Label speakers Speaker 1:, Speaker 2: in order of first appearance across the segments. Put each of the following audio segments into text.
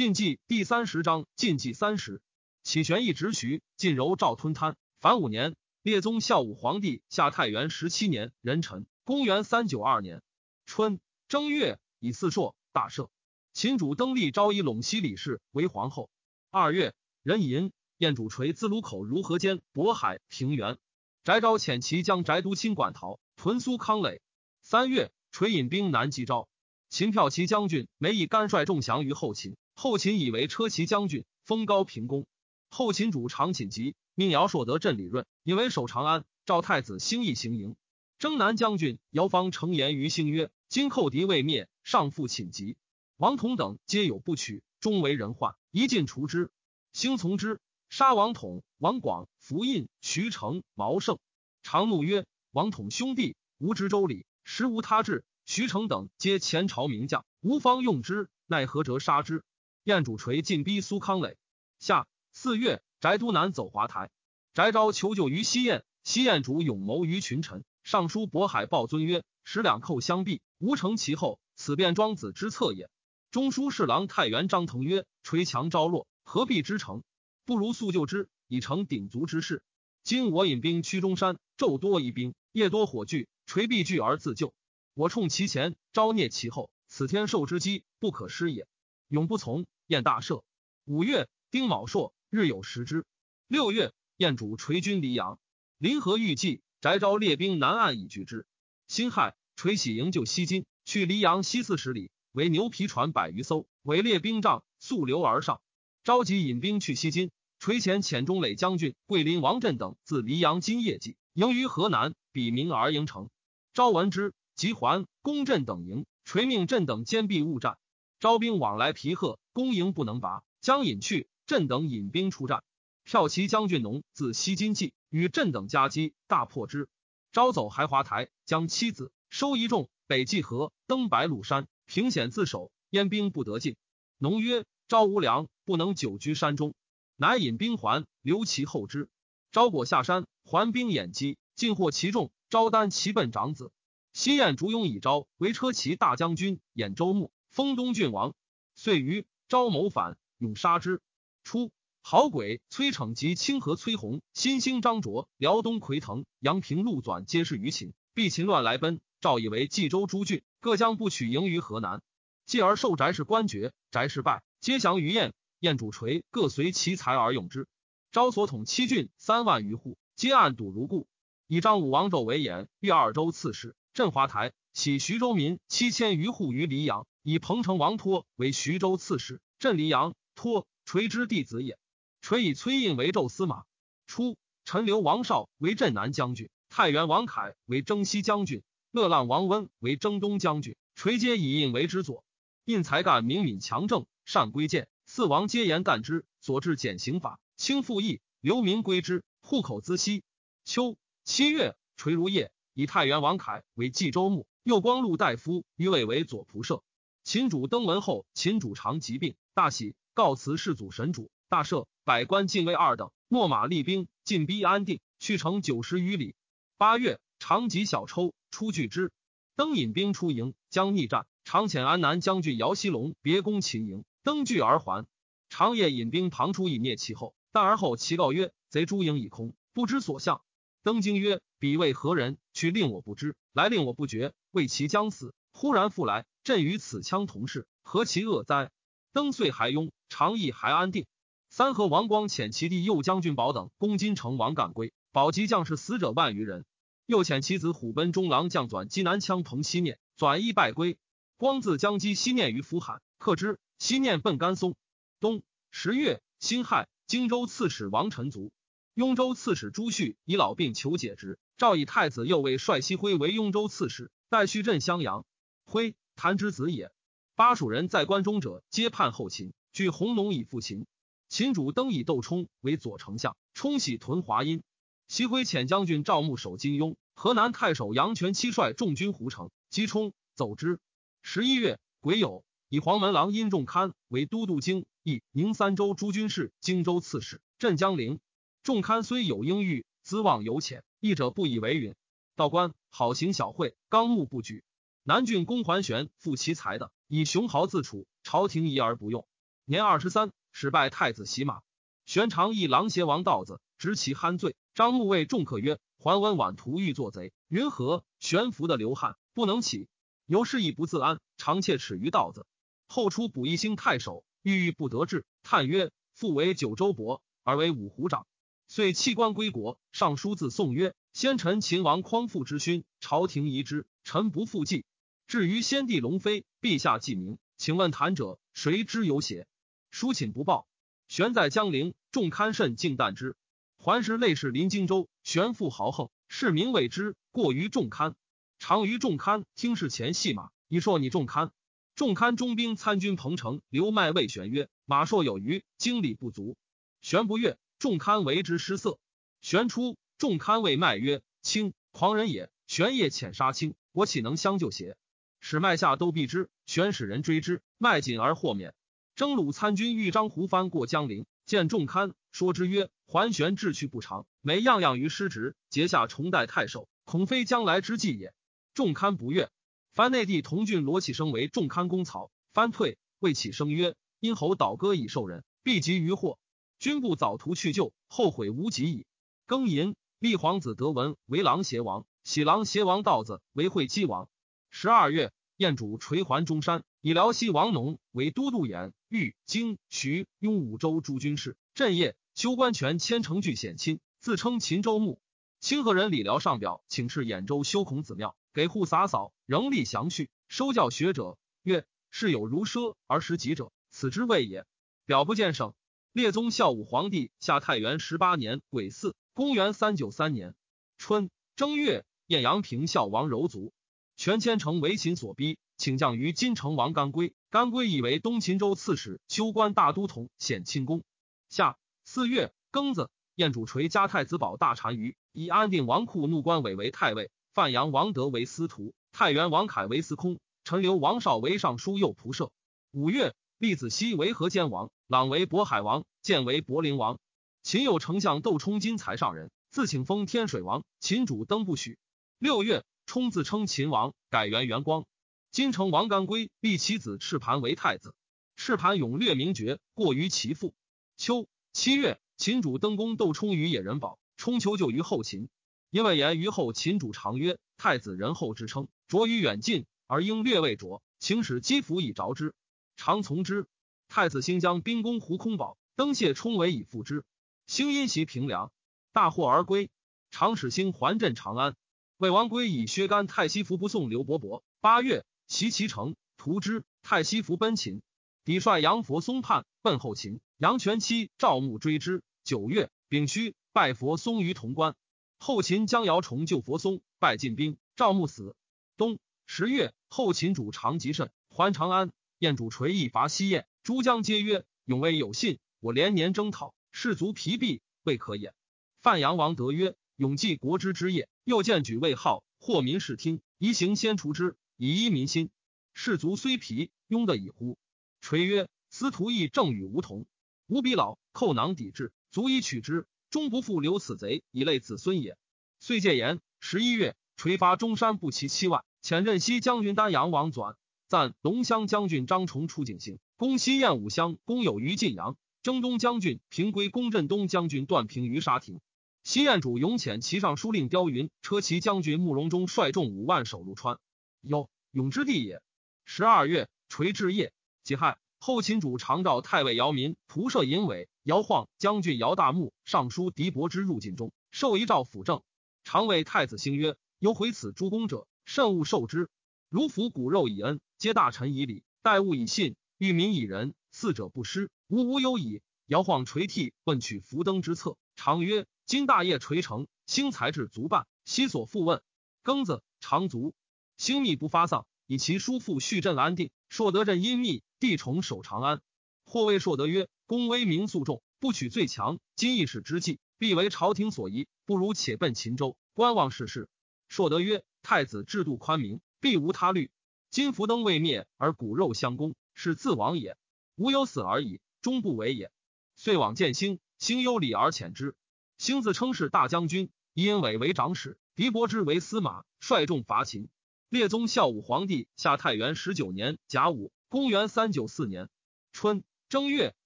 Speaker 1: 晋纪第三十章，晋纪三十，启玄义直徐，晋柔赵吞贪。凡五年，列宗孝武皇帝下太元十七年，壬辰，公元三九二年春正月，以四朔大赦。秦主登立昭以陇西李氏为皇后。二月，壬寅，燕主垂自卢口如河间渤海平原。翟昭遣其将翟都亲管陶屯苏康垒。三月，垂引兵南击昭。秦骠骑将军梅毅干率众降于后秦。后秦以为车骑将军，封高平公。后秦主长寝疾，命姚硕得镇李润，以为守长安。赵太子兴义行营。征南将军姚方成言于兴曰：“今寇敌未灭，上复寝疾。”王统等皆有不取，终为人患，一尽除之。兴从之，杀王统、王广、符印、徐成、毛胜。常怒曰：“王统兄弟无知周礼，实无他志。徐成等皆前朝名将，无方用之，奈何折杀之？”燕主垂进逼苏康垒。夏四月，翟都南走华台。翟昭求救于西燕，西燕主勇谋于群臣。上书渤海报尊曰：“使两寇相避，无成其后，此便庄子之策也。”中书侍郎太原张腾曰：“垂强昭弱，何必之成？不如速救之，以成鼎足之势。今我引兵驱中山，昼多疑兵，夜多火炬，垂必惧而自救。我冲其前，招孽其后，此天授之机，不可失也。”永不从，燕大赦。五月，丁卯朔，日有食之。六月，燕主垂军黎阳，临河欲济，翟昭列兵南岸以拒之。辛亥，垂喜营救西津，去黎阳西四十里，为牛皮船百余艘，伪列兵帐，溯流而上。召集引兵去西津，垂遣遣中垒将军桂林王振等自黎阳今夜计，营于河南，比名而营城。昭闻之，即还攻镇等营，垂命镇等坚壁勿战。招兵往来，皮贺攻营不能拔，将引去。镇等引兵出战，骠骑将军农自西津计，与镇等夹击，大破之。招走还华台，将妻子收一众，北济河，登白鹿山，凭险自守，燕兵不得进。农曰：“招无粮，不能久居山中，乃引兵还，留其后之。”招果下山，还兵掩击，尽获其众。招单骑奔长子，西燕竹雍以招为车骑大将军，兖州牧。封东郡王，遂于昭谋反，勇杀之。初，好鬼崔逞及清河崔弘、新兴张卓、辽东奎腾、阳平陆纂皆是于秦，避秦乱来奔。赵以为冀州诸郡各将不取营于河南，继而受翟氏官爵，翟氏败，皆降于燕。燕主垂各随其才而用之。昭所统七郡三万余户，皆暗堵如故。以张武王纣为眼，越二州刺史，镇华台，起徐州民七千余户于黎阳。以彭城王托为徐州刺史，镇黎阳。托垂之弟子也。垂以崔胤为宙司马。初，陈留王绍为镇南将军，太原王凯为征西将军，乐浪王温为征东将军。垂皆以胤为之左。胤才干明敏强正，善归谏。四王皆言干之，所至减刑法，轻赋役，流民归之，户口资息。秋七月，垂如夜，以太原王凯为冀州牧，右光禄大夫于伟为左仆射。秦主登门后，秦主常疾病，大喜，告辞世祖神主，大赦，百官进位二等，秣马厉兵，进逼安定，去城九十余里。八月，长吉小抽出拒之，登引兵出营，将逆战。常遣安南将军姚锡龙别攻秦营，登拒而还。长夜引兵旁出以灭其后，但而后其告曰：“贼诸营已空，不知所向。”登惊曰：“彼为何人？去令我不知，来令我不觉。为其将死，忽然复来。”朕与此枪同事，何其恶哉！登岁还雍，长邑还安定。三河王光遣其弟右将军宝等攻金城，王敢归，保及将士死者万余人。又遣其子虎贲中郎将转击南羌彭西念，转一败归。光自将击西念于扶海，克之。西念奔甘松。冬十月辛亥，荆州刺史王臣卒。雍州刺史朱旭以老病求解职，诏以太子右卫帅西辉为雍州刺史，代续镇襄阳。辉。谭之子也。巴蜀人在关中者，皆叛后秦，据弘农以复秦。秦主登以窦冲为左丞相，冲喜屯华阴。西辉遣将军赵牧守金庸，河南太守杨权七率众军胡城，击冲走之。十一月，癸酉，以黄门郎殷仲堪为都督京益宁三州诸军事、荆州刺史，镇江陵。仲堪虽有英誉，资望有浅，义者不以为允。道观好行小惠，纲目不举。南郡公桓玄负其才的，以雄豪自处，朝廷疑而不用。年二十三，始拜太子洗马。玄常议郎邪王道子，执其酣醉。张穆谓众客曰：“桓温晚图欲作贼，云何？”悬浮的流汗不能起，由是亦不自安，常窃齿于道子。后出补一兴太守，郁郁不得志，叹曰：“复为九州伯，而为五胡长。”遂弃官归国。上书自宋曰：“先臣秦王匡复之勋，朝廷疑之，臣不复继。至于先帝龙飞，陛下记名，请问谈者，谁之有写？”书寝不报。玄在江陵，众堪甚敬惮之。桓时类氏临荆州，玄父豪横，市民谓之过于众堪。常于众堪听事前戏马，以说你众堪。众堪中兵参军彭城刘迈谓玄曰：“马硕有余，精力不足。”玄不悦，众堪为之失色。玄出，众堪谓迈曰：“卿狂人也！玄夜遣杀卿，我岂能相救邪？”使迈下都避之。玄使人追之，迈紧而获免。征虏参军豫章胡翻过江陵，见众堪，说之曰：“桓玄志趣不长，每样样于失职，结下重代太守，恐非将来之计也。”众堪不悦。藩内地同郡罗启生为众堪公曹，藩退，谓启生曰：“因侯倒戈以受人，必及于祸。君不早图去救，后悔无及矣。”庚寅，立皇子德文为郎邪王，喜郎邪王道子为会稽王。十二月。燕主垂还中山，以辽西王农为都督演、豫、荆、徐、雍五州诸军事。镇业修官权千城具显亲，自称秦州牧。清河人李辽上表请示兖州修孔子庙，给户洒扫，仍立详序，收教学者。曰：是有如奢而食己者，此之谓也。表不见省。列宗孝武皇帝下太原十八年癸巳，公元三九三年春正月，晏阳平孝王柔卒。全千城为秦所逼，请降于金城王甘归。甘归以为东秦州刺史、修官大都统，显庆功。夏四月庚子，燕主垂加太子保大单于，以安定王库怒关伟为太尉，范阳王德为司徒，太原王凯为司空，陈留王绍为尚书右仆射。五月，立子熙为河间王，朗为渤海王，建为博陵王。秦有丞相窦冲金才上人，自请封天水王，秦主登不许。六月。冲自称秦王，改元元光。金城王干归立其子赤盘为太子。赤盘勇略名爵，过于其父。秋七月，秦主登宫斗冲于野人堡，冲求救于后秦。因为言于后秦主常曰：“太子仁厚之称，卓于远近，而应略未卓，请使击服以着之。常从之。太子兴将兵攻胡空堡，登谢冲为以复之。兴因袭平凉，大获而归。常使兴还镇长安。魏王归以薛干太息服不送刘伯伯。八月，袭其城，屠之。太息服奔秦，抵率杨佛松叛，奔后秦。杨全期赵穆追之。九月，丙戌，拜佛松于潼关。后秦将姚崇救佛松，败进兵，赵穆死。冬十月，后秦主长吉甚还长安。燕主垂意伐西燕，诸将皆曰：“永威有信，我连年征讨，士卒疲弊，未可也。”范阳王德曰：“永济国之之业。”又见举位号，或民视听，宜行先除之，以依民心。士卒虽疲，庸得以乎？垂曰：司徒亦正与吾同，吾比老，寇囊抵制，足以取之，终不复留此贼以累子孙也。遂戒言。十一月，垂发中山步骑七万，遣镇西将军丹阳王纂，赞龙骧将军张崇出景行，攻西燕武乡，攻有于晋阳。征东将军平归攻镇东将军段平于沙亭。西燕主永遣骑上书令刁云、车骑将军慕容忠率众五万守入川，有永之地也。十二月，垂至夜，己亥，后秦主常召太尉姚民、仆射尹伟、姚晃将军姚大木、尚书狄伯之入晋中，受一诏辅政。常谓太子兴曰：“有毁此诸公者，慎勿受之。如服骨肉以恩，皆大臣以礼，待物以信，欲民以仁，四者不失，吾无忧矣。”姚晃垂涕问取福登之策，常曰。今大业垂成，兴才智足半，悉所复问。庚子，长卒。兴密不发丧，以其叔父续镇安定。硕德镇阴密，帝宠守长安。或谓硕德曰：“公威名素重，不取最强。今义士之计，必为朝廷所疑，不如且奔秦州，观望世事。”硕德曰：“太子制度宽明，必无他虑。今福灯未灭，而骨肉相攻，是自亡也。吾有死而已，终不为也。”遂往见兴，兴忧礼而遣之。兴自称是大将军，伊因伟为长史，狄伯之为司马，率众伐秦。列宗孝武皇帝下太元十九年甲午，公元三九四年春正月，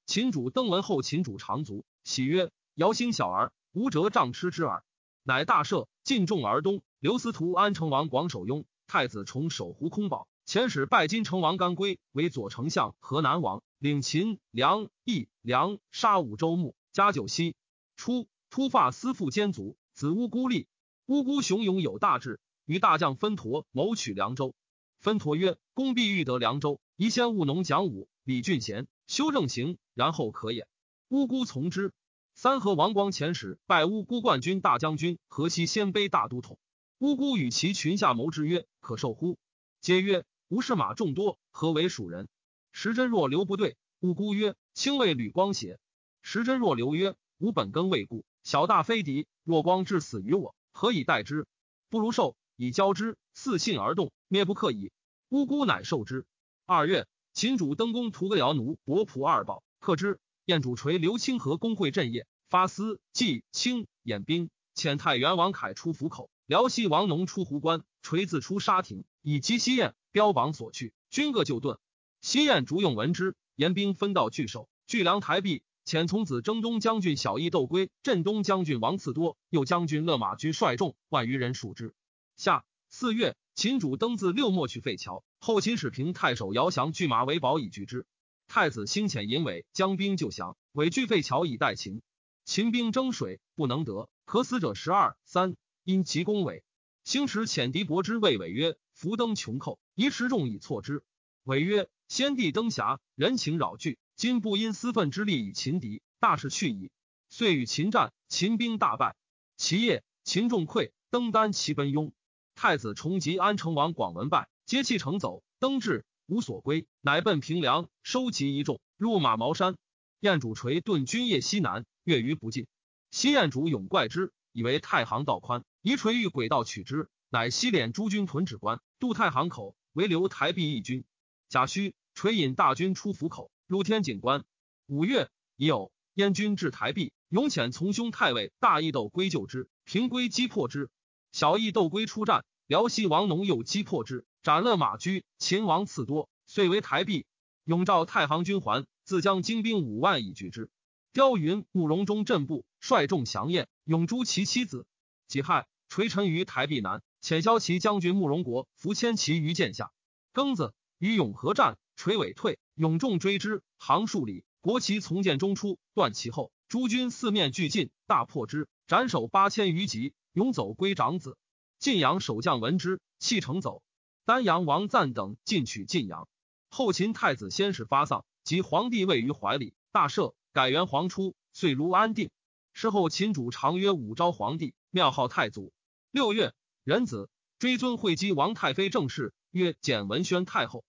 Speaker 1: 秦主登闻后，秦主长卒，喜曰：“尧兴小儿，无辙杖吃之耳。”乃大赦，尽众而东。刘司徒安成王广守雍，太子崇守胡空堡。遣使拜金城王干归为左丞相、河南王，领秦、梁、益、梁杀五州牧，加九锡。初，突发司父兼卒，子乌孤立。乌孤雄勇有大志，与大将分陀谋取凉州。分陀曰：“公必欲得凉州，宜先务农讲武，李俊贤修正行，然后可也。”乌孤从之。三河王光遣使拜乌孤冠军大将军、河西鲜卑大都统。乌孤与其群下谋之曰：“可受乎？”皆曰。吴氏马众多，何为蜀人？时真若留不对。乌孤曰：“卿谓吕光邪？”时真若留曰：“吾本根未固，小大非敌。若光至死于我，何以待之？不如受以交之，似信而动，灭不可矣。”乌孤乃受之。二月，秦主登宫，屠个尧奴伯仆二宝，克之。燕主垂刘清河公会镇业，发司季清演兵，遣太原王凯出府口，辽西王农出壶关，垂自出沙亭，以击西燕。标榜所去，均各就遁。西燕逐用闻之，严兵分道据守，据梁台壁。遣从子征东将军小义窦归，镇东将军王赐多，右将军勒马居率众万余人属之。夏四月，秦主登自六莫去废桥，后秦始平太守姚祥拒马为保以拒之。太子兴遣尹伟将兵救降，伪拒废桥以待秦。秦兵征水不能得，可死者十二三，因其攻伟。兴使遣敌伯之谓伟曰：“伏登穷寇。”宜持众以挫之。伟曰：“先帝登遐，人情扰惧，今不因私愤之力以擒敌，大事去矣。”遂与秦战，秦兵大败。其夜，秦众溃，登丹齐奔雍。太子重及安成王广文败，皆弃城走。登至，无所归，乃奔平凉，收集一众，入马毛山。燕主垂遁军夜西南，越于不尽。西燕主勇怪之，以为太行道宽，宜垂欲轨道取之，乃西敛诸军屯止关，渡太行口。为留台币一军，贾诩垂引大军出府口，入天井关。五月，已有燕军至台壁，勇遣从兄太尉大义斗归救之，平归击破之。小义斗归出战，辽西王农又击破之，斩勒马驹。秦王赐多，遂为台壁。永召太行军还，自将精兵五万以拒之。刁云、慕容中镇部，率众降燕。永诛其妻子。己亥，垂臣于台壁南。遣骁骑将军慕容国伏千骑于剑下，庚子与永和战，垂尾退，勇众追之，行数里，国旗从剑中出，断其后。诸军四面俱进，大破之，斩首八千余级。勇走归长子。晋阳守将闻之，弃城走。丹阳王赞等进取晋阳。后秦太子先是发丧，及皇帝位于怀里，大赦，改元皇初，遂如安定。事后秦主常曰武昭皇帝，庙号太祖。六月。仁子追尊会稽王太妃正室，曰简文宣太后。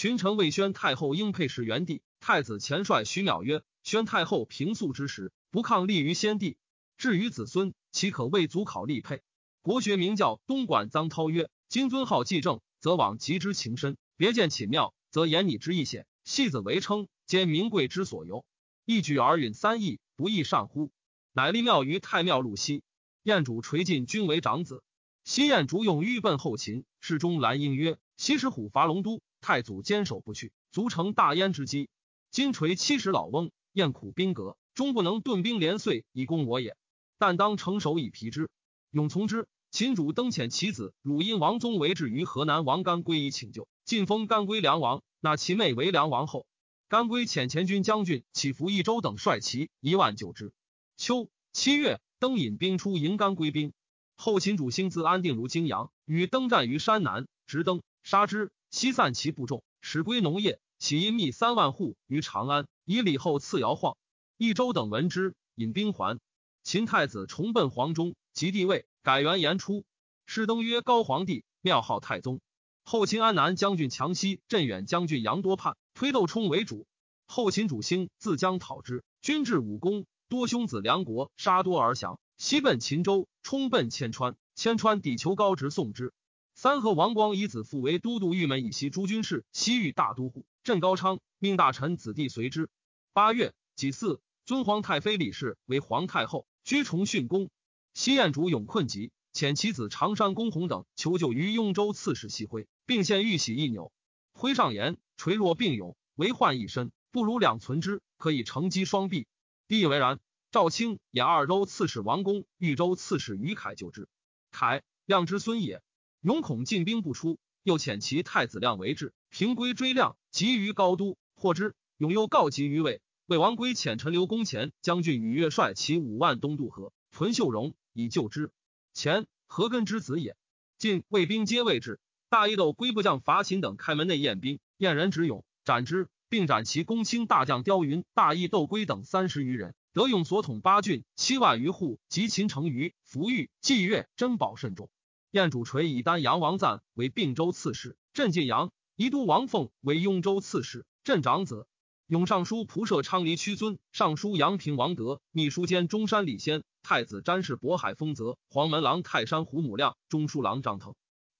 Speaker 1: 群臣谓宣太后应配饰元帝。太子前率徐邈曰：宣太后平素之时，不抗立于先帝。至于子孙，岂可为祖考立配？国学名教东莞臧涛曰：今尊号继正，则往极之情深；别见寝庙，则言你之意显。戏子为称，兼名贵之所由。一举而允三义，不亦善乎？乃立庙于太庙路西。燕主垂晋君为长子。西燕主勇欲奔后秦，侍中兰英曰：“西石虎伐龙都，太祖坚守不去，足成大燕之机。今垂七十老翁，厌苦兵革，终不能顿兵连岁以攻我也。但当成守以疲之。”勇从之。秦主登遣其子汝阴王宗为至于河南王干归以请救，晋封干归梁王，纳其妹为梁王后。干归遣前军将军起伏益州等率骑一万救之。秋七月，登引兵出迎干归兵。后秦主兴自安定如泾阳，与登战于山南，直登杀之，西散其部众，使归农业。起因密三万户于长安，以礼后赐尧晃。益州等闻之，引兵还。秦太子重奔黄忠，即帝位，改元延初。是登曰高皇帝，庙号太宗。后秦安南将军强西、镇远将军杨多叛，推窦冲为主。后秦主兴自将讨之，军至武功，多兄子梁国杀多而降。西奔秦州，冲奔千川，千川抵求高直送之。三河王光以子父为都督，郁门以西诸军事，西域大都护镇高昌，命大臣子弟随之。八月己巳，尊皇太妃李氏为皇太后，居崇训宫。西燕主永困疾，遣其子常山公弘等求救于雍州刺史西辉，并献玉玺一纽。徽上言垂若病勇，为患一身，不如两存之，可以乘机双臂。必以为然。赵卿演二州刺史王公、豫州刺史于凯救之。凯，亮之孙也。勇恐进兵不出，又遣其太子亮为质。平归追亮，急于高都，获之。勇又告急于魏。魏王归遣陈留公前将军与越率其五万东渡河，屯秀荣以救之。前何根之子也。晋魏兵皆未至，大义斗归部将伐秦等开门内宴兵，燕人执勇斩之，并斩其公卿大将刁云、大义斗归等三十余人。德勇所统八郡七万余户，及秦城于福玉祭月珍宝甚重。燕主垂以丹阳王赞为并州刺史，镇晋阳；宜都王凤为雍州刺史，镇长子。永尚书仆射昌黎屈尊，尚书杨平王德，秘书监中山李先，太子詹事渤海丰泽，黄门郎泰山胡母亮，中书郎张腾，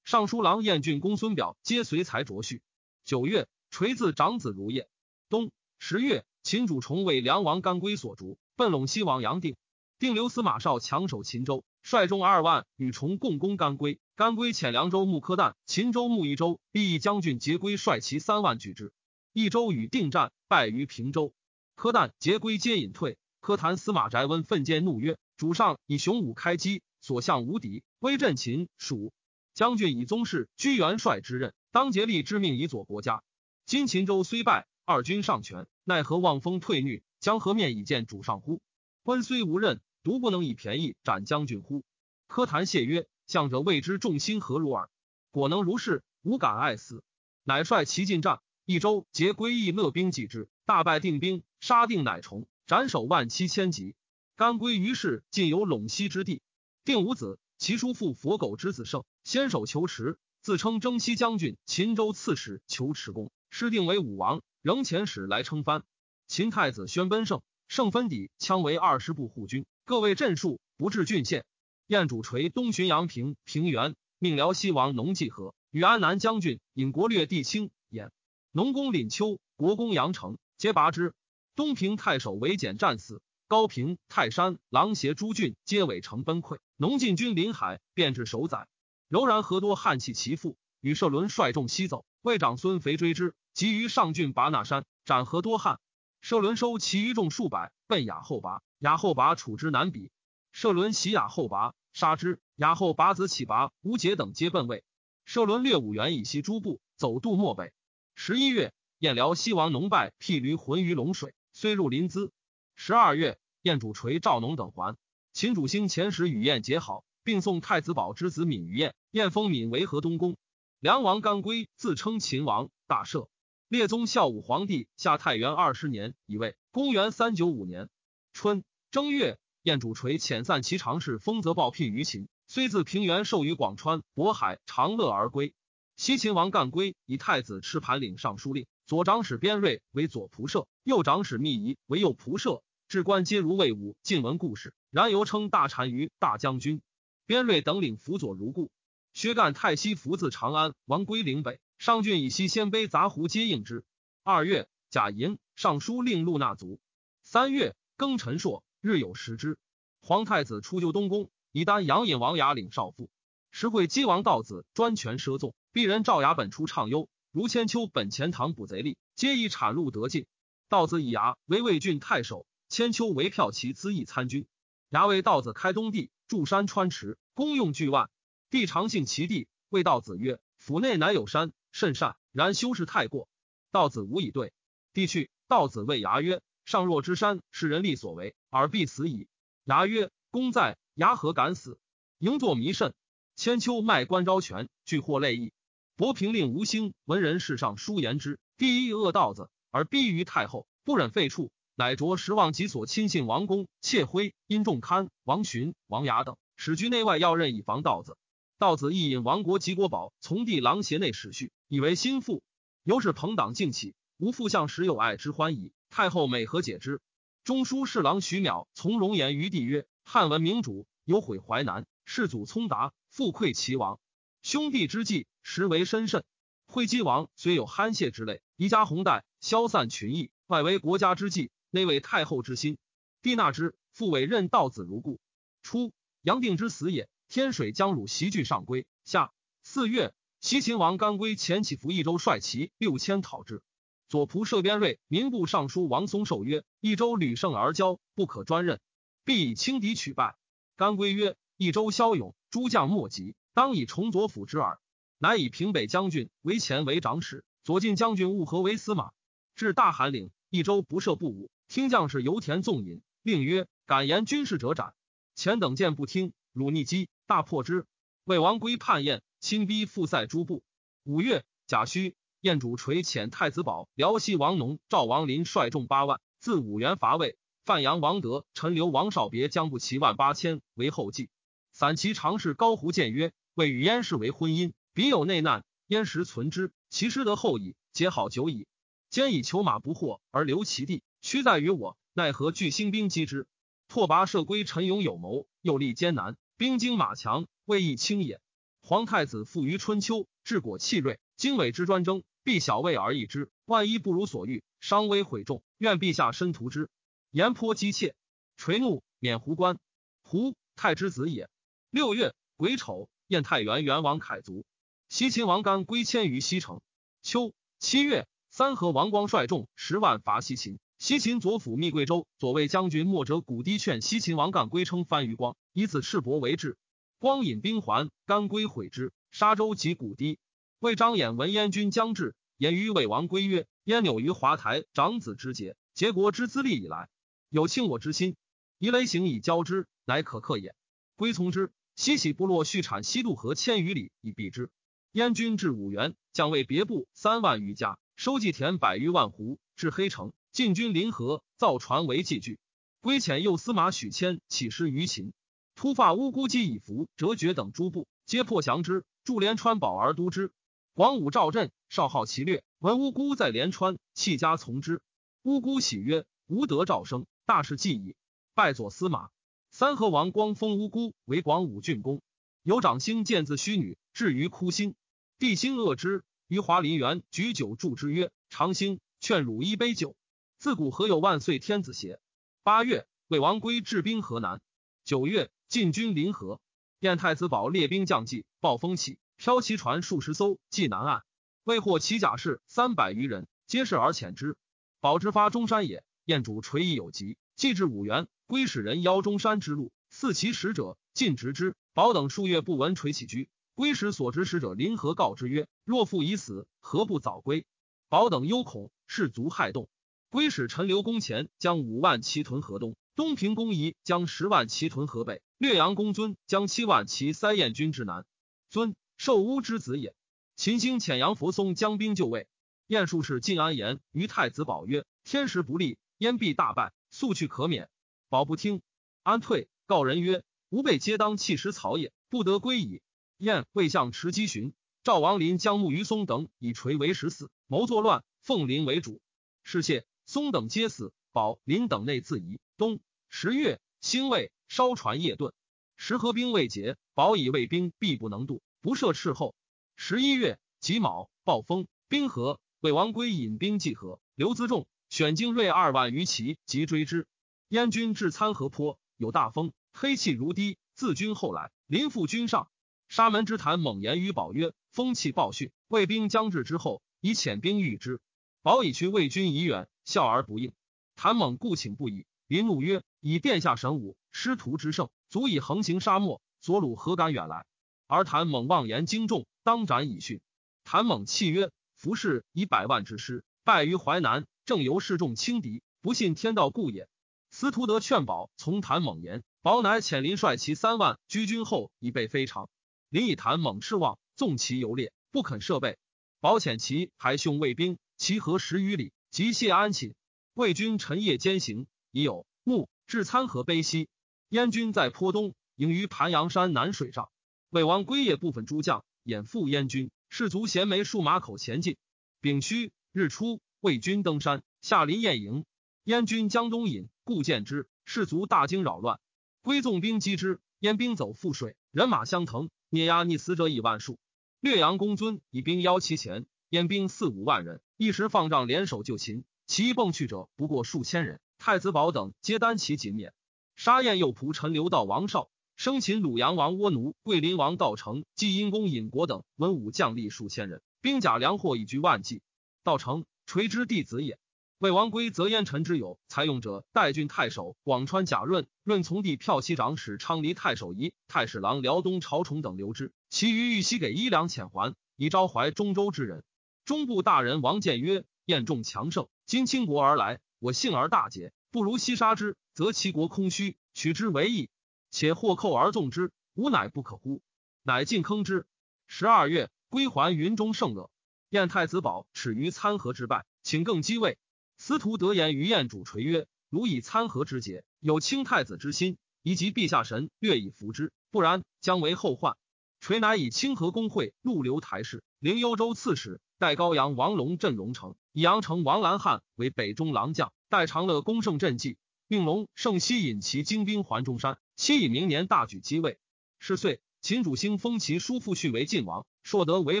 Speaker 1: 尚书郎燕郡公孙表，皆随才着序。九月，垂字长子如业。冬十月。秦主重为梁王甘归所逐，奔陇西往阳定。定留司马绍强守秦州，率众二万与重共攻甘归。甘归遣凉州牧柯旦、秦州牧益州、毕义将军节归率其三万举之。益州与定战，败于平州。柯旦、节归皆隐退。柯谈司马翟温奋剑怒曰：“主上以雄武开基，所向无敌，威震秦蜀。将军以宗室居元帅之任，当竭力之命以佐国家。今秦州虽败，二军尚全。”奈何望风退虐，将何面以见主上乎？官虽无任，独不能以便宜斩将军乎？柯谈谢曰：“向者未知众心何如耳。果能如是，吾敢爱死。”乃率其进战，益州结归义乐兵击之，大败定兵，杀定乃重，斩首万七千级。甘归于是尽有陇西之地。定五子，其叔父佛狗之子胜，先手求池，自称征西将军、秦州刺史，求池公，师定为武王。仍遣使来称藩。秦太子宣奔胜，胜分抵，羌为二十部护军，各位镇戍，不至郡县。燕主垂东巡阳平、平原，命辽西王农季和与安南将军尹国略地清兖，农公领丘、国公阳城，皆拔之。东平太守韦简战死，高平、泰山、狼邪诸郡皆委城崩溃。农进军临海，便至守宰。柔然何多汉气其父，与射伦率众西走，魏长孙肥追之。急于上郡拔那山，斩何多汉。射伦收其余众数百，奔雅后拔。雅后拔处之难比。射伦袭雅后拔，杀之。雅后拔子启拔、吴杰等皆奔魏。射伦略五原以西诸部，走渡漠北。十一月，燕辽西王农败，辟驴浑于龙水，虽入临淄。十二月，燕主垂赵农等还。秦主兴前时与燕结好，并送太子宝之子敏于燕。燕封敏为河东公。梁王甘归自称秦王，大赦。列宗孝武皇帝下太元二十年，以为公元三九五年春正月，燕主垂遣散其常侍封泽报聘于秦，虽自平原授于广川、渤海、长乐而归。西秦王干归以太子赤盘领尚书令，左长史边瑞为左仆射，右长史密仪为右仆射，至官皆如魏武。晋闻故事，然犹称大单于大将军。边瑞等领辅佐如故。薛干太息服自长安，王归岭北。上郡以西鲜卑杂胡皆应之。二月，贾寅尚书令陆纳卒。三月，庚辰朔，日有食之。皇太子出就东宫，以丹阳尹王牙领少傅。时会姬王道子专权奢纵，鄙人赵雅本出畅优，如千秋本钱塘捕贼吏，皆以产禄得进。道子以牙为魏郡太守，千秋为骠骑资议参军。牙为道子开东地，筑山川池，公用巨万。帝常信其地，谓道子曰：“府内乃有山。”甚善，然修饰太过。道子无以对。帝去，道子谓牙曰：“上若之山，是人力所为，而必死矣。”牙曰：“公在，牙何敢死？”应作弥甚。千秋卖关招权，俱获累矣。伯平令吴兴闻人世上书言之，第一恶道子，而逼于太后，不忍废黜，乃着十望及所亲信王公、妾辉、殷仲堪、王寻、王牙等，使居内外要任，以防道子。道子亦引王国及国宝从弟郎邪内使序，以为心腹。由是朋党敬起，无复相时有爱之欢矣。太后每何解之？中书侍郎徐邈从容言于帝曰：“汉文明主有毁淮南，世祖聪达复愧齐王，兄弟之计实为深甚。惠姬王虽有憨谢之类，宜加宏代，消散群义，外为国家之计，内为太后之心。帝纳之，复委任道子如故。初，杨定之死也。”天水将汝袭据上归。下四月，西秦王甘归前起伏益州，率骑六千讨之。左仆射边瑞民部尚书王松寿曰：“益州屡胜而骄，不可专任，必以轻敌取败。”甘归曰：“益州骁勇，诸将莫及，当以重左辅之耳。”乃以平北将军为前为长史，左近将军务和为司马。至大韩岭，益州不设不武，听将士油田纵饮，令曰：“敢言军事者斩。”前等见不听，汝逆击，大破之。魏王归叛燕，亲逼复塞诸部。五月，甲戌，燕主垂遣太子保、辽西王农、赵王林率众八万，自五原伐魏。范阳王德、陈留王少别将不齐万八千为后继。散骑常侍高胡建曰：“魏与燕氏为婚姻，彼有内难，燕时存之，其师得后矣，结好久矣。兼以求马不获而留其地，屈在于我，奈何聚兴兵击之？拓跋涉归陈勇有谋，又立艰难，兵精马强。”未易轻也。皇太子富于春秋，治国气锐，经纬之专征，必小畏而易之。万一不如所欲，伤危毁众，愿陛下深图之。言颇激切，垂怒，免胡官。胡太之子也。六月癸丑，燕太原元王凯族，西秦王干归迁于西城。秋七月，三河王光率众十万伐西秦。西秦左辅密贵州左卫将军莫者古堤劝西秦王干归称番于光，以此赤膊为质。光引兵还，甘归毁之。沙州及古堤。魏张衍闻燕军将至，言于魏王归曰：“燕纽于华台，长子之节，结国之资历以来，有庆我之心。夷雷行以交之，乃可克也。”归从之。西徙部落续产西渡河千余里以避之。燕军至五原，将为别部三万余家，收祭田百余万斛。至黑城，进军临河，造船为祭具。归遣右司马许谦起师于秦。突发乌孤姬以服折绝等诸部，皆破降之。驻连川保而都之。广武赵镇少好其略，闻乌孤在连川，弃家从之。乌孤喜曰：“吾得赵生，大事既矣。”拜左司马。三河王光封乌孤为广武郡公。有长兴见自虚女，至于哭心。帝心恶之，于华林园举酒祝之曰：“长兴，劝汝一杯酒。自古何有万岁天子邪？”八月，魏王归治兵河南。九月。进军临河，燕太子保列兵将计，暴风起，飘其船数十艘，济南岸，未获其甲士三百余人，皆是而遣之。保之发中山也，燕主垂意有疾，既至五原，归使人邀中山之路，赐其使者，尽直之。保等数月不闻垂起居，归使所执使者临河告之曰：“若父已死，何不早归？”保等忧恐，士卒害动。归使陈留公前将五万骑屯河东。东平公仪将十万骑屯河北，略阳公尊将七万骑塞燕军之南。尊受乌之子也。秦兴遣杨扶松将兵就位。晏术士晋安言于太子保曰：“天时不利，燕必大败，速去可免。”保不听，安退，告人曰：“吾辈皆当弃食草也，不得归矣。”燕魏相持击寻，赵王林将木于松等以垂为十四，谋作乱，奉林为主。是谢松等皆死，保林等内自疑。冬。十月，兴魏烧船夜遁，时河兵未捷，保以卫兵必不能渡，不设斥候。十一月己卯，暴风，冰河，魏王归引兵济河，刘资仲选精锐二万余骑，急追之。燕军至参河坡，有大风，黑气如滴，自军后来，临赴军上。沙门之谈猛言于保曰：“风气暴训，魏兵将至之后，以遣兵御之。”保以去魏军已远，笑而不应。谭猛故请不已。林怒曰：“以殿下神武，师徒之胜，足以横行沙漠。左鲁何敢远来？”而谭猛妄言惊众，当斩以训。谭猛泣曰：“服氏以百万之师败于淮南，正由示众轻敌，不信天道故也。”司徒德劝保从谭猛言，保乃遣林率其三万居军后，以备非常。林以谭猛痴望，纵其游猎，不肯设备。保遣其还凶卫兵，其合十余里，即谢安寝。魏军晨夜兼行。已有木至参河悲西，燕军在坡东，营于盘阳山南水上。魏王归夜部分诸将掩覆燕军，士卒衔枚数马口前进。丙戌日出，魏军登山，下临燕营。燕军将东引，故见之，士卒大惊扰乱。归纵兵击之，燕兵走覆水，人马相腾，碾压逆死者以万数。略阳公尊以兵邀其前，燕兵四五万人，一时放仗联手救秦，其蹦去者不过数千人。太子保等皆单其仅免。沙燕右仆陈留道王绍生擒鲁阳王倭奴、桂林王道成、济阴公尹国等文武将吏数千人，兵甲粮货以居万计。道成垂之弟子也。魏王归则燕臣之友，采用者代郡太守广川贾润，润从弟骠骑长史昌黎太守仪太史郎辽东朝崇等留之，其余欲悉给衣粮遣还，以招怀中州之人。中部大人王建曰：“燕众强盛，今倾国而来，我幸而大捷，不如西杀之，则其国空虚，取之为义。且获寇而纵之，吾乃不可乎？”乃进坑之。十二月，归还云中盛乐。燕太子宝耻于参合之败，请更继位。司徒德言于燕主垂曰：“汝以参合之节，有卿太子之心，以及陛下神略以服之，不然将为后患。”垂乃以清河公会陆留台事，灵幽州刺史，代高阳王龙镇龙城，以阳城王兰汉为北中郎将，代长乐攻胜镇计，命龙胜西引其精兵还中山。期以明年大举击位。是岁，秦主兴封其叔父婿为晋王，硕德为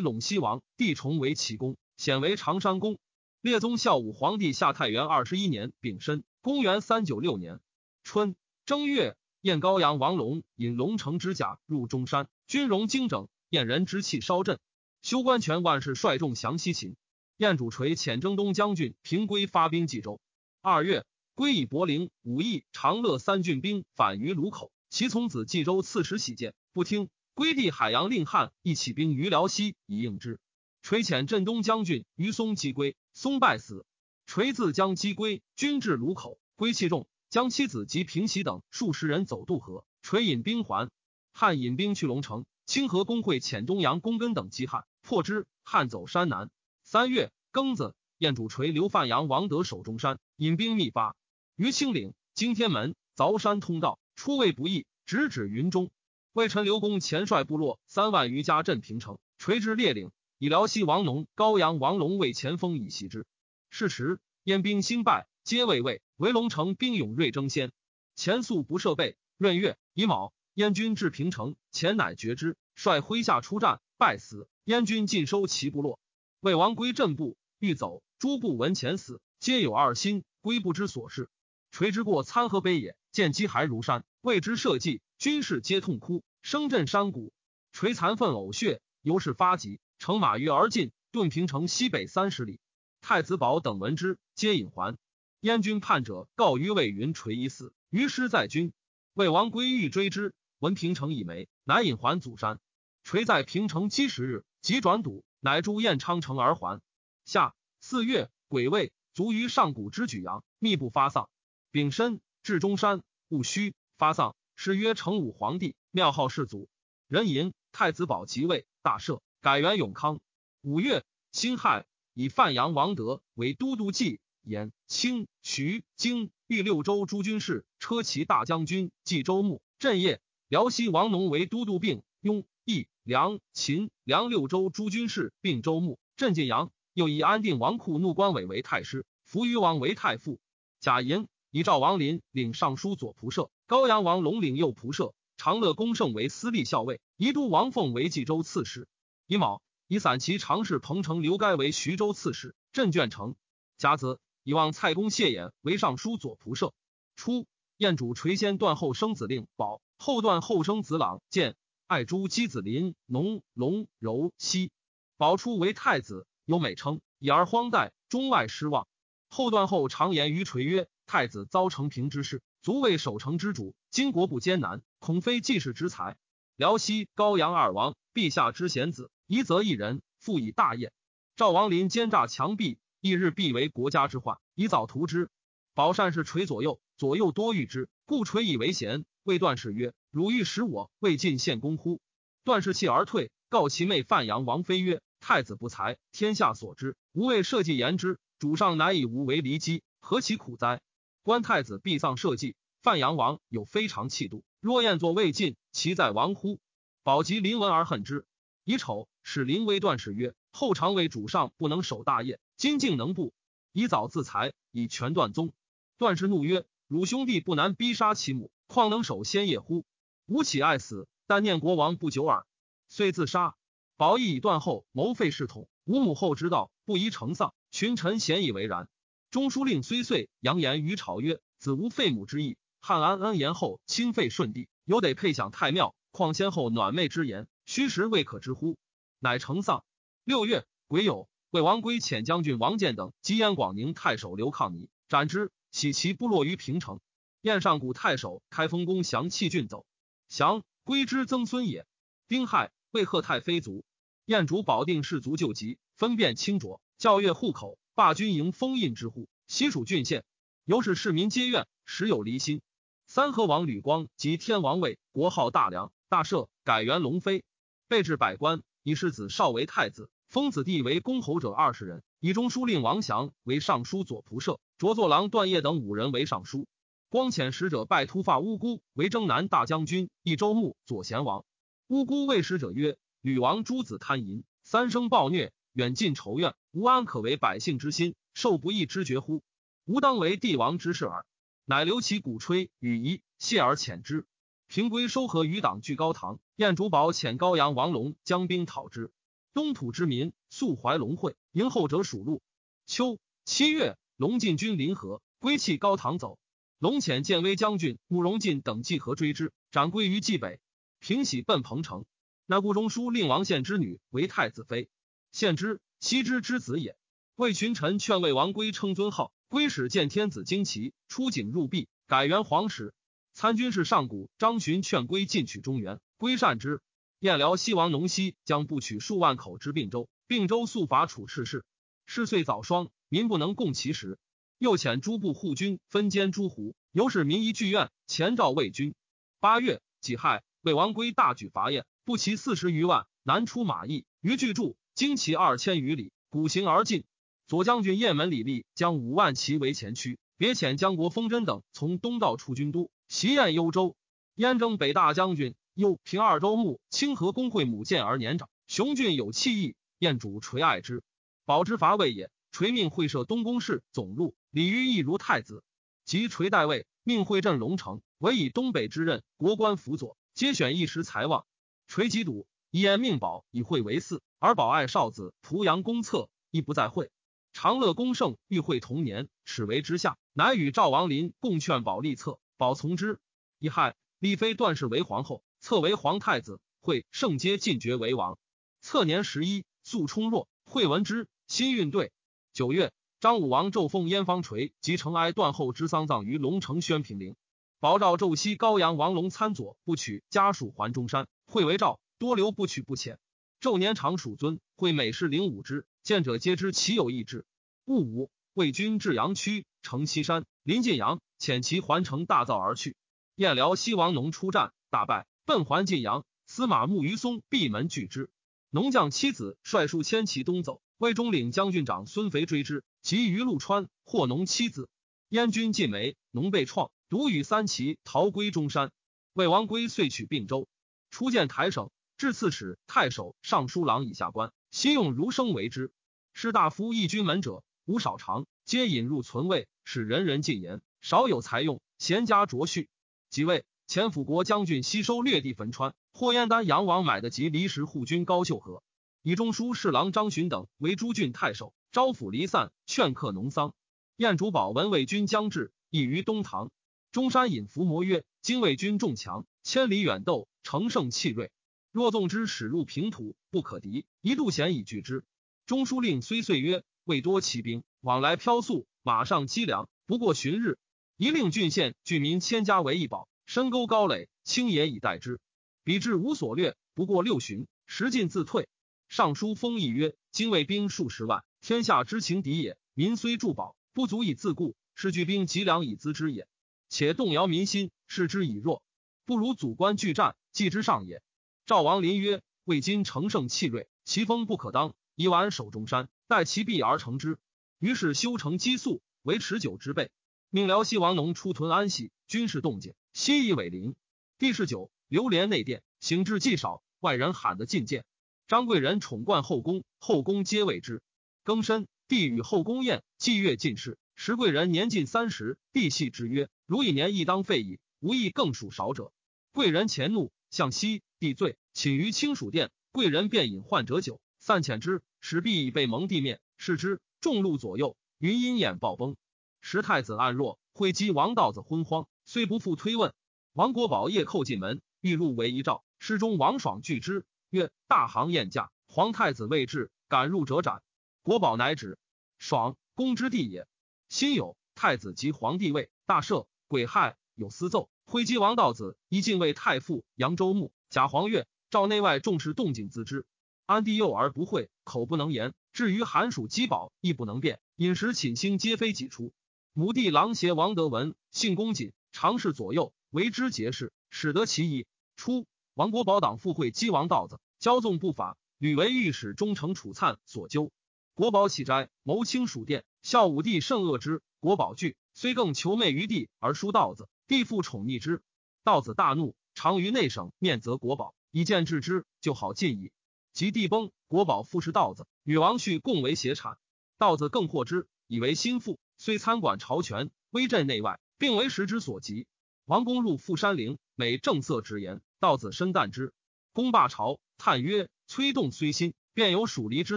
Speaker 1: 陇西王，弟崇为齐公，显为长山公。列宗孝武皇帝下太元二十一年丙申，公元三九六年春正月，燕高阳王龙引龙城之甲入中山，军容精整，燕人之气稍振。修关权万事率众降西秦。燕主垂遣征东将军平归发兵冀州。二月，归以柏陵、武邑、长乐三郡兵反于卢口，其从子冀州刺史喜见，不听。归帝海洋令汉亦起兵于辽西以应之。垂遣镇东将军于松击归。松败死，垂自将击归，军至卢口，归气重，将妻子及平喜等数十人走渡河。垂引兵还，汉引兵去龙城，清河公会遣东阳公根等击汉，破之。汉走山南。三月庚子，燕主垂刘范阳王德守中山，引兵密发于青岭、经天门，凿山通道，出位不易，直指云中。魏臣刘公前率部落三万余家镇平城，垂之列岭。以辽西王农、高阳王龙为前锋以袭之。是时，燕兵兴败，皆未魏。为龙城兵勇锐争先，前素不设备。闰月乙卯，燕军至平城，前乃绝之，率麾下出战，败死。燕军尽收其部落。魏王归镇部欲走，诸部闻前死，皆有二心。归不知所事，垂之过参河北也，见积骸如山，为之社稷，军士皆痛哭，声震山谷。垂残愤呕血，由是发急。乘马越而进，顿平城西北三十里。太子宝等闻之，皆引还。燕军叛者告于魏云垂已死，于师在军。魏王归欲追之，闻平城已没，乃引还祖山。垂在平城七十日，即转堵，乃诛燕昌城而还。夏四月，癸未，卒于上古之举阳，密不发丧。丙申，至中山，戊戌，发丧。谥曰成武皇帝，庙号世祖。壬寅太子保即位，大赦。改元永康。五月辛亥，以范阳王德为都督冀、延、清、徐、京、豫六州诸军事、车骑大将军、冀州牧、镇业。辽西王农为都督并雍、益、梁、秦、梁六州诸军事，并州牧、镇晋阳。又以安定王库怒关伟为太师，扶余王为太傅。贾寅以赵王林领尚书左仆射，高阳王龙领右仆射，长乐公胜为司隶校尉，宜都王凤为冀州刺史。乙卯，以散骑常侍彭城刘该为徐州刺史，镇卷城。甲子，以望蔡公谢衍为尚书左仆射。初，燕主垂先断后生子令宝，后断后生子朗建，爱诸姬子林农龙柔熙。宝初为太子，有美称，以而荒怠，中外失望。后断后常言于垂曰：“太子遭成平之事，足为守成之主。今国不艰难，恐非济世之才。辽西高阳二王，陛下之贤子。”一则一人，复以大业。赵王林奸诈强壁，翌日必为国家之患，以早图之。宝善是垂左右，左右多遇之，故垂以为贤。谓段氏曰：“汝欲使我未尽献公乎？”段氏弃而退，告其妹范阳王妃曰：“太子不才，天下所知，吾为社稷言之，主上乃以吾为离姬，何其苦哉？观太子必丧社稷，范阳王有非常气度，若燕作未尽，其在亡乎？”宝及临闻而恨之。以丑，使临危断氏曰：“后常为主上不能守大业，今竟能不？以早自裁，以权断宗。”段氏怒曰：“汝兄弟不难逼杀其母，况能守先业乎？吾岂爱死，但念国王不久耳。”遂自杀。宝义以断后谋废世统，吾母后之道，不宜成丧。群臣咸以为然。中书令虽遂扬言于朝曰：“子无废母之意。汉安恩言后亲废顺帝，犹得配享太庙，况先后暖昧之言。”虚实未可知乎？乃成丧。六月癸酉，魏王归遣将军王建等及燕广宁太守刘抗尼斩之，徙其部落于平城。燕上古太守开封公降弃郡走，降归之曾孙也。丁亥，魏贺太妃卒。燕主保定士卒救急，分辨清浊，教阅户口，罢军营封印之户，西属郡县。由是市民皆怨，时有离心。三河王吕光及天王位，国号大梁，大赦，改元龙飞，备至百官，以世子少为太子，封子弟为公侯者二十人，以中书令王祥为尚书左仆射，着作郎段业等五人为尚书。光遣使者拜秃发乌孤为征南大将军、益州牧、左贤王。乌孤谓使者曰：“吕王诸子贪淫，三生暴虐，远近仇怨，吾安可为百姓之心，受不义之绝乎？吾当为帝王之事耳。”乃留其鼓吹羽仪，谢而遣之。平归收合余党据高唐，燕主宝遣高阳王龙将兵讨之。东土之民素怀龙会，迎后者属鹿。秋七月，龙进军临河，归弃高唐走。龙遣建威将军慕容进等济河追之，斩归于冀北。平喜奔彭城。那故中书令王献之女为太子妃，献之羲之之子也。魏群臣劝魏王归称尊号。归使见天子旌旗，出井入壁，改元皇室。参军是上古张巡劝归进取中原，归善之。燕辽西王农西将不取数万口之并州，并州速伐楚赤氏，事岁早霜，民不能共其食。又遣诸部护军分监诸胡，由是民夷剧院，前召魏军。八月己亥，魏王归大举伐燕，不齐四十余万，南出马邑，于巨筑，经其二千余里，鼓行而进。左将军雁门李立将五万骑为前驱，别遣江国封真等从东道出军都，袭燕幽州。燕征北大将军又平二州牧清河公会母见而年长，雄俊有气义。燕主垂爱之，保之伐魏也。垂命会设东宫事总路，李于亦如太子。及垂代位，命会镇龙城，委以东北之任，国官辅佐，皆选一时才望。垂即笃，以燕命保以会为嗣，而保爱少子濮阳公策，亦不在会。长乐公胜与会同年，始为之下，乃与赵王林共劝保立策，保从之。乙亥，立妃段氏为皇后，策为皇太子。会圣皆进爵为王。策年十一，肃冲弱，会闻之，心运对。九月，张武王骤封燕方垂及承哀断后之丧葬于龙城宣平陵。保诏昼西高阳王龙参佐不取家属还中山，会为诏多留不取不遣。昼年长属尊，会每事领五之。见者皆知其有意志。戊午，魏军至阳曲，城西山，临晋阳，遣其环城大造而去。燕辽西王农出战，大败，奔还晋阳。司马穆于松闭门拒之。农将妻子率数千骑东走，魏中领将军长孙肥追之，及于陆川，获农妻子。燕军尽没，农被创，独与三骑逃归中山。魏王归遂取并州，初见台省，至刺史、太守、尚书郎以下官。悉用儒生为之，士大夫义军门者无少长，皆引入存位，使人人进言，少有才用，贤家卓序。即位，前辅国将军吸收略地汾川，霍燕丹杨王买的及离石护军高秀和，以中书侍郎张巡等为诸郡太守，招抚离散，劝客农桑。燕主保闻魏军将至，已于东堂。中山引伏魔曰：“今魏军众强，千里远斗，乘胜气锐。”若纵之使入平土，不可敌。一度险以拒之。中书令虽遂曰：“未多骑兵，往来飘速，马上积粮，不过旬日。一令郡县郡民千家为一保，深沟高垒，轻野以待之。彼至无所掠，不过六旬，时尽自退。”尚书封议曰：“今魏兵数十万，天下之情敌也。民虽助保，不足以自固，是聚兵积粮以资之也。且动摇民心，视之以弱，不如祖官拒战，继之上也。”赵王林曰：“魏今乘胜气锐，其锋不可当。以晚守中山，待其必而成之。于是修成积粟，为持久之备。命辽西王农出屯安息，军事动静西夷尾陵。第十九，流连内殿，行至既少，外人喊得进谏。张贵人宠冠后宫，后宫皆为之。庚申，帝与后宫宴，祭月进士。时贵人年近三十，帝系之曰：如一年亦当废矣，无益更属少者。贵人前怒，向西。”帝罪，请于清暑殿，贵人便饮患者酒，散遣之，使必已被蒙地面，视之，众路左右，云阴眼暴崩。时太子暗弱，会稽王道子昏荒，虽不复推问。王国宝夜叩进门，欲入为一诏，诗中王爽拒之，曰：“大行宴驾，皇太子未至，敢入者斩。”国宝乃止。爽，公之弟也。辛酉，太子及皇帝位，大赦。癸亥，有私奏，会稽王道子一进位太傅扬州牧。贾黄钺赵内外重视动静自知。安帝幼而不会，口不能言。至于寒暑饥饱，亦不能辨。饮食寝兴，皆非己出。母弟郎邪王德文，性恭谨，常侍左右，为之节事，使得其意。初，王国宝党附会击王道子，骄纵不法，屡为御史中丞楚灿所纠。国宝起斋，谋清蜀殿，孝武帝甚恶之。国宝惧，虽更求媚于帝，而疏道子，帝复宠溺之。道子大怒，常于内省面责国宝，以见治之，就好尽矣。及帝崩，国宝复是道子与王旭共为邪产，道子更获之，以为心腹，虽参管朝权，威震内外，并为时之所及。王公入富山陵，每正色直言，道子深淡之。公罢朝，叹曰：“崔动虽心，便有属离之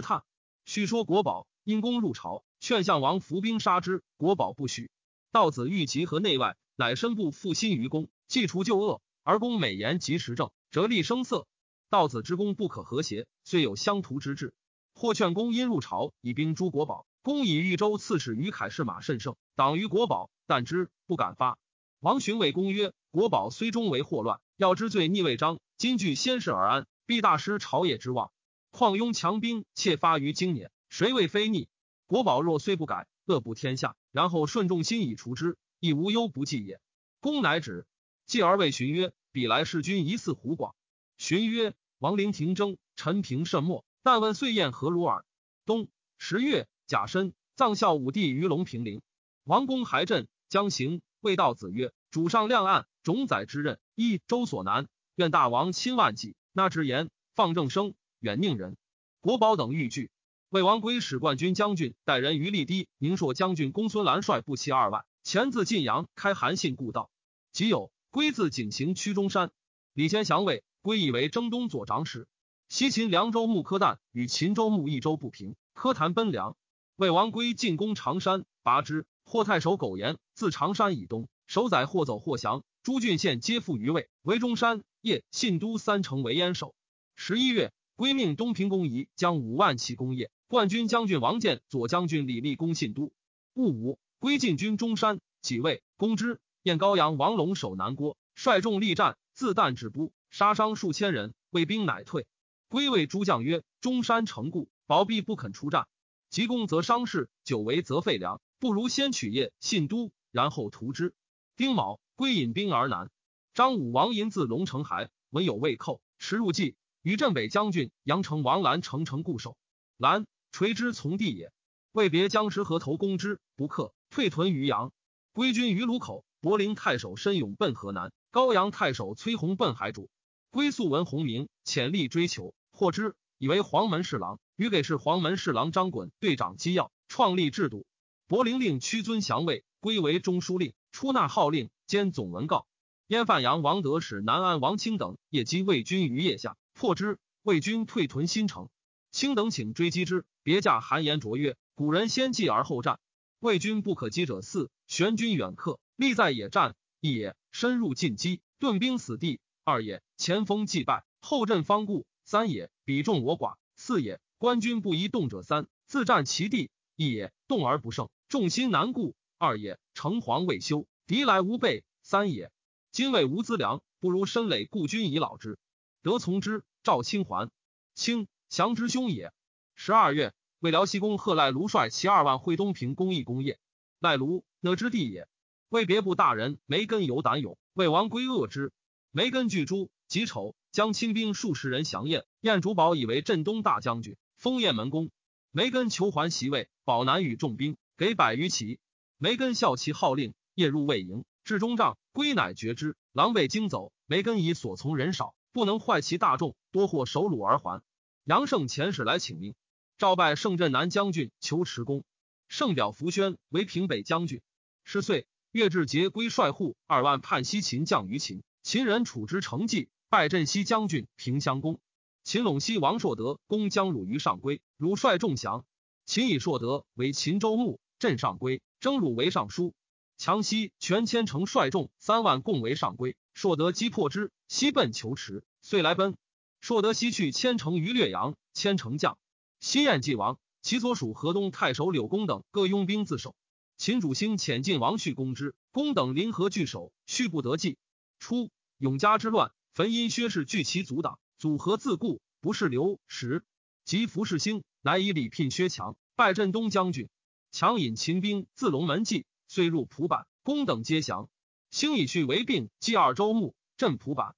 Speaker 1: 叹。”叙说国宝因公入朝，劝相王伏兵杀之，国宝不许。道子欲集合内外，乃身不负心于公，既除旧恶，而公美言及时政，折立声色。道子之功不可和谐，虽有相图之志，或劝公因入朝以兵诛国宝。公以豫州刺史于凯士马甚盛，党于国宝，但之不敢发。王询谓公曰：“国宝虽终为祸乱，要知罪逆未彰，今据先世而安，必大失朝野之望。况拥强兵，窃发于今年，谁谓非逆？国宝若虽不改，恶不天下，然后顺众心以除之，亦无忧不济也。”公乃止。继而谓询曰：“彼来弑君疑似胡广。”询曰：“王陵廷争，陈平甚默。但问岁宴何如耳？”冬十月，甲申，葬孝武帝于龙平陵。王公还镇将行，谓道子曰：“主上亮暗，种宰之任，一周所难。愿大王亲万计，纳之言，放正生，远宁人。”国宝等欲拒。魏王归使冠军将军带人于立低，宁朔将军公孙兰率步骑二万，前自晋阳开韩信故道。即有归自景行屈中山，李先降魏。归以为征东左长史，西秦凉州牧柯旦与秦州牧益州不平，柯谈奔梁。魏王归进攻长山，拔之。霍太守苟延自长山以东，守宰或走或降，诸郡县皆附于魏。为中山、邺、信都三城为燕守。十一月，归命东平公仪将五万骑攻邺，冠军将军王建、左将军李立攻信都。戊午，归进军中山，几位攻之。燕高阳王龙守南郭，率众力战，自弹止步。杀伤数千人，魏兵乃退。归谓诸将曰：“中山城固，薄壁不肯出战。急攻则伤势，久围则废粮，不如先取邺、信都，然后图之。”丁卯，归引兵而南。张武王因自龙城还，闻有魏寇，驰入冀，与镇北将军杨成王兰城城固守。兰垂之从地也。魏别将石河头攻之，不克，退屯于阳。归军于卢口。柏林太守申勇奔河南，高阳太守崔弘奔海主。归宿闻鸿名，潜力追求，获之，以为黄门侍郎。于给事黄门侍郎张衮队长机要，创立制度。柏林令屈尊降魏，归为中书令，出纳号令，兼总文告。燕范阳王德使南安王清等夜击魏军于腋下，破之。魏军退屯新城。清等请追击之，别驾韩言卓曰：“古人先计而后战，魏军不可击者四，玄军远客，立在野战，一也深入进击，顿兵死地。”二也，前锋既败，后阵方固；三也，彼众我寡；四也，官军不宜动者三，自占其地；一也，动而不胜，众心难固；二也，城隍未修，敌来无备；三也，今魏无资粮，不如申垒故军以老之。得从之。赵清还，清降之兄也。十二月，魏辽西公贺赖卢率其二万会东平攻邑功业。赖卢哪之地也？魏别部大人梅根有胆勇，魏王归恶之。梅根惧诸，己丑，将亲兵数十人降燕。燕主宝以为镇东大将军，封燕门公。梅根求还席位，宝南与重兵给百余骑。梅根效其号令，夜入魏营，至中帐，归乃绝之，狼狈惊走。梅根以所从人少，不能坏其大众，多获首虏而还。杨胜遣使来请命，召拜胜镇南将军求持公。胜表福宣为平北将军。是岁，岳志节归帅户二万叛西秦将于秦。秦人处之成绩，拜镇西将军平襄公。秦陇西王硕德攻将汝于上归，汝率众降。秦以硕德为秦州牧，镇上归，征汝为尚书。强西全千城率众三万共为上归，硕德击破之，西奔求池，遂来奔。硕德西去千城于略阳，千城将西燕既亡，其所属河东太守柳公等各拥兵自守。秦主兴遣晋王续攻之，公等临河拒守，续不得计。初，永嘉之乱，焚因薛氏聚其阻挡，组合自固，不是刘石。及服侍兴，乃以礼聘薛强，拜镇东将军。强引秦兵自龙门计，遂入蒲坂，公等皆降。兴以续为病，继二州牧，镇蒲坂。